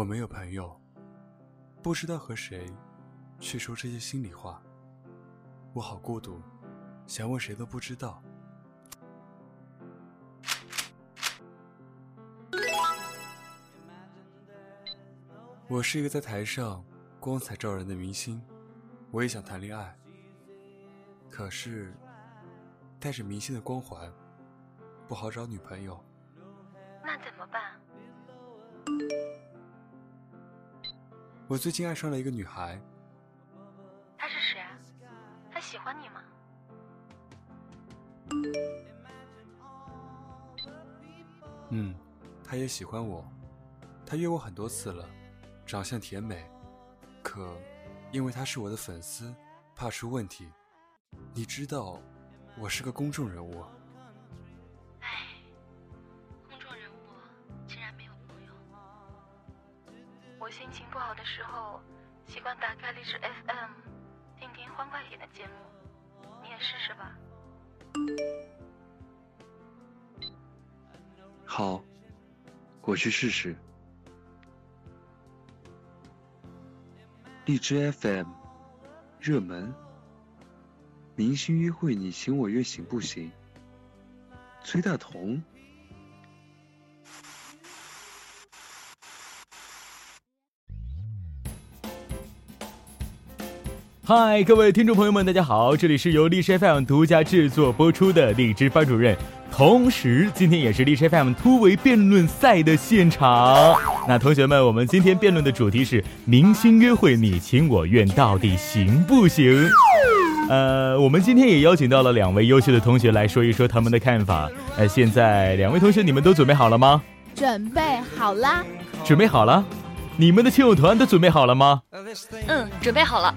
我没有朋友，不知道和谁去说这些心里话。我好孤独，想问谁都不知道。我是一个在台上光彩照人的明星，我也想谈恋爱，可是带着明星的光环，不好找女朋友。我最近爱上了一个女孩。她是谁？她喜欢你吗？嗯，她也喜欢我。她约我很多次了。长相甜美，可因为她是我的粉丝，怕出问题。你知道，我是个公众人物。我心情不好的时候，习惯打开荔枝 FM，听听欢快点的节目。你也试试吧。好，我去试试。荔枝 FM，热门，明星约会你情我愿行不行？崔大同。嗨，各位听众朋友们，大家好，这里是由荔枝 FM 独家制作播出的荔枝班主任。同时，今天也是荔枝 FM 突围辩论赛的现场。那同学们，我们今天辩论的主题是明星约会你情我愿，到底行不行？呃，我们今天也邀请到了两位优秀的同学来说一说他们的看法。呃，现在两位同学，你们都准备好了吗？准备好啦！准备好了？你们的亲友团都准备好了吗？嗯，准备好了。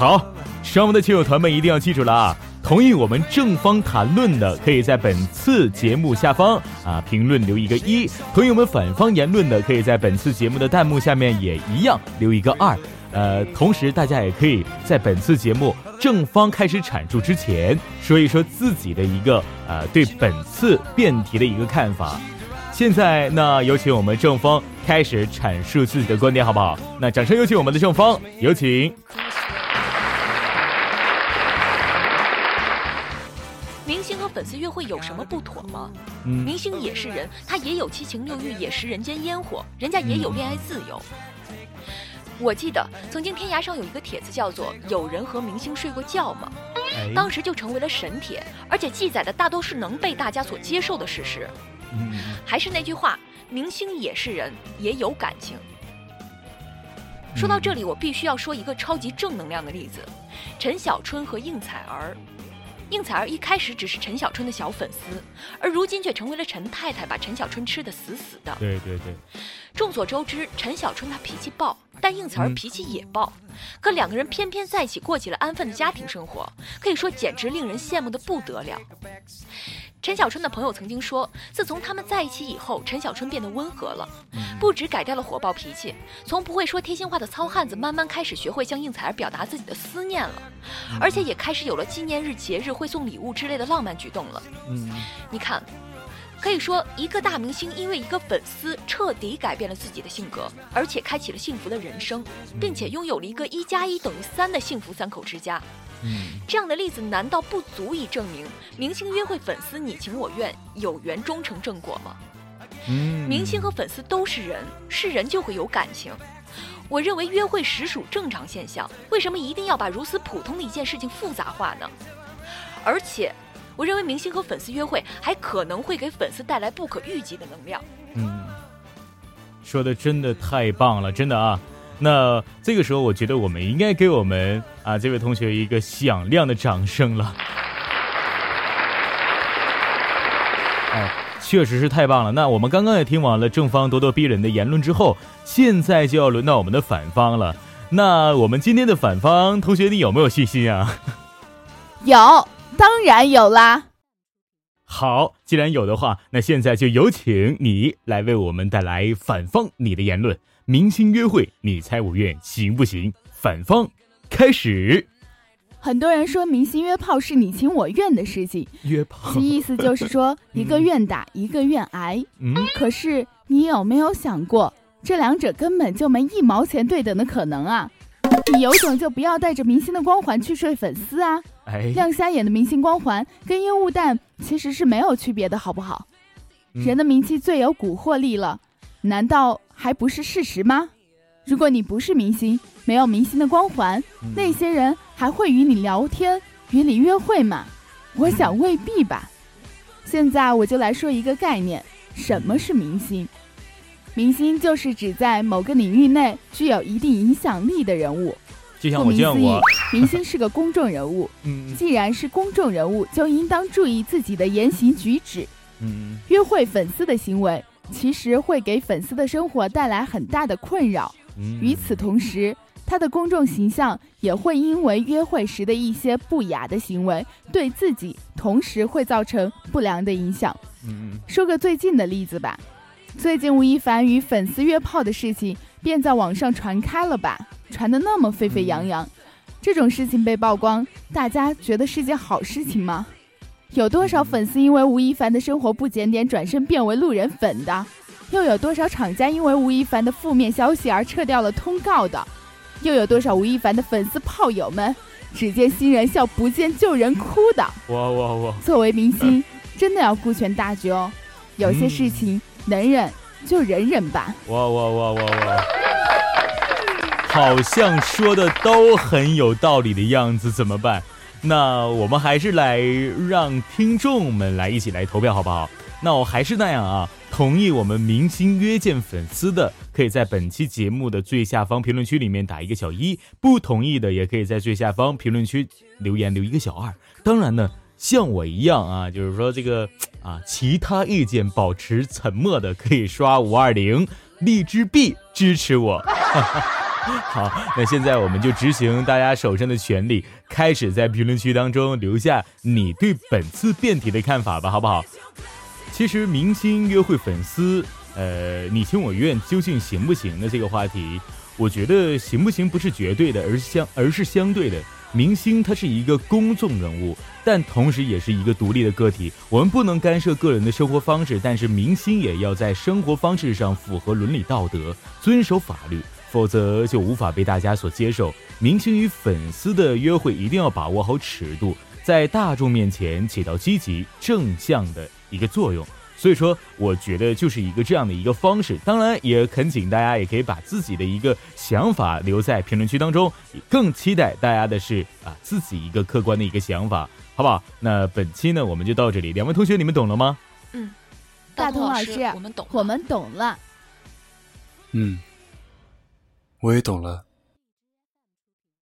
好，上面的亲友团们一定要记住了啊！同意我们正方谈论的，可以在本次节目下方啊评论留一个一；同意我们反方言论的，可以在本次节目的弹幕下面也一样留一个二。呃，同时大家也可以在本次节目正方开始阐述之前，说一说自己的一个呃对本次辩题的一个看法。现在，那有请我们正方开始阐述自己的观点，好不好？那掌声有请我们的正方，有请。粉丝约会有什么不妥吗？明星也是人，他也有七情六欲，也食人间烟火，人家也有恋爱自由。我记得曾经天涯上有一个帖子叫做“有人和明星睡过觉吗”，当时就成为了神帖，而且记载的大都是能被大家所接受的事实。还是那句话，明星也是人，也有感情。说到这里，我必须要说一个超级正能量的例子：陈小春和应采儿。应采儿一开始只是陈小春的小粉丝，而如今却成为了陈太太，把陈小春吃的死死的。对对对。众所周知，陈小春他脾气暴，但应采儿脾气也暴，可两个人偏偏在一起过起了安分的家庭生活，可以说简直令人羡慕的不得了。陈小春的朋友曾经说，自从他们在一起以后，陈小春变得温和了，不止改掉了火爆脾气，从不会说贴心话的糙汉子，慢慢开始学会向应采儿表达自己的思念了，而且也开始有了纪念日、节日会送礼物之类的浪漫举动了。嗯，你看，可以说一个大明星因为一个粉丝彻底改变了自己的性格，而且开启了幸福的人生，并且拥有了一个一加一等于三的幸福三口之家。这样的例子难道不足以证明明星约会粉丝你情我愿有缘终成正果吗？嗯，明星和粉丝都是人，是人就会有感情。我认为约会实属正常现象，为什么一定要把如此普通的一件事情复杂化呢？而且，我认为明星和粉丝约会还可能会给粉丝带来不可预计的能量。嗯，说的真的太棒了，真的啊。那这个时候，我觉得我们应该给我们啊这位同学一个响亮的掌声了。哎，确实是太棒了。那我们刚刚也听完了正方咄咄逼人的言论之后，现在就要轮到我们的反方了。那我们今天的反方同学，你有没有信心啊？有，当然有啦。好，既然有的话，那现在就有请你来为我们带来反方你的言论。明星约会，你猜我愿行不行？反方开始。很多人说明星约炮是你情我愿的事情，约炮，其意思就是说一个愿打，一个愿挨。嗯，可是你有没有想过，这两者根本就没一毛钱对等的可能啊！你有种就不要带着明星的光环去睡粉丝啊！哎，亮瞎眼的明星光环跟烟雾弹其实是没有区别的，好不好？嗯人的名气最有蛊惑力了，难道还不是事实吗？如果你不是明星，没有明星的光环，嗯那些人还会与你聊天、与你约会吗？我想未必吧。现在我就来说一个概念：什么是明星？明星就是指在某个领域内具有一定影响力的人物。就像我顾名思义明星是个公众人物。嗯既然是公众人物，就应当注意自己的言行举止。嗯约会粉丝的行为，其实会给粉丝的生活带来很大的困扰。嗯，与此同时，他的公众形象也会因为约会时的一些不雅的行为，对自己同时会造成不良的影响。嗯说个最近的例子吧，最近吴亦凡与粉丝约炮的事情便在网上传开了吧，传得那么沸沸扬扬。这种事情被曝光，大家觉得是件好事情吗？有多少粉丝因为吴亦凡的生活不检点，转身变为路人粉的？又有多少厂家因为吴亦凡的负面消息而撤掉了通告的？又有多少吴亦凡的粉丝炮友们，只见新人笑，不见旧人哭的？哇哇哇！作为明星，真的要顾全大局哦。有些事情能忍就忍忍吧。哇哇哇哇哇！好像说的都很有道理的样子，怎么办？那我们还是来让听众们来一起来投票，好不好？那我还是那样啊，同意我们明星约见粉丝的，可以在本期节目的最下方评论区里面打一个小一；不同意的，也可以在最下方评论区留言留一个小二。当然呢，像我一样啊，就是说这个 啊，其他意见保持沉默的，可以刷五二零荔枝币支持我。好，那现在我们就执行大家手上的权利，开始在评论区当中留下你对本次辩题的看法吧，好不好？其实明星约会粉丝，呃，你情我愿究竟行不行的这个话题，我觉得行不行不是绝对的，而是相而是相对的。明星他是一个公众人物，但同时也是一个独立的个体。我们不能干涉个人的生活方式，但是明星也要在生活方式上符合伦理道德，遵守法律，否则就无法被大家所接受。明星与粉丝的约会一定要把握好尺度，在大众面前起到积极正向的一个作用。所以说，我觉得就是一个这样的一个方式。当然，也恳请大家也可以把自己的一个想法留在评论区当中。更期待大家的是啊，自己一个客观的一个想法，好不好？那本期呢，我们就到这里。两位同学，你们懂了吗？嗯，大同老师，我们懂了，我们懂了。嗯，我也懂了。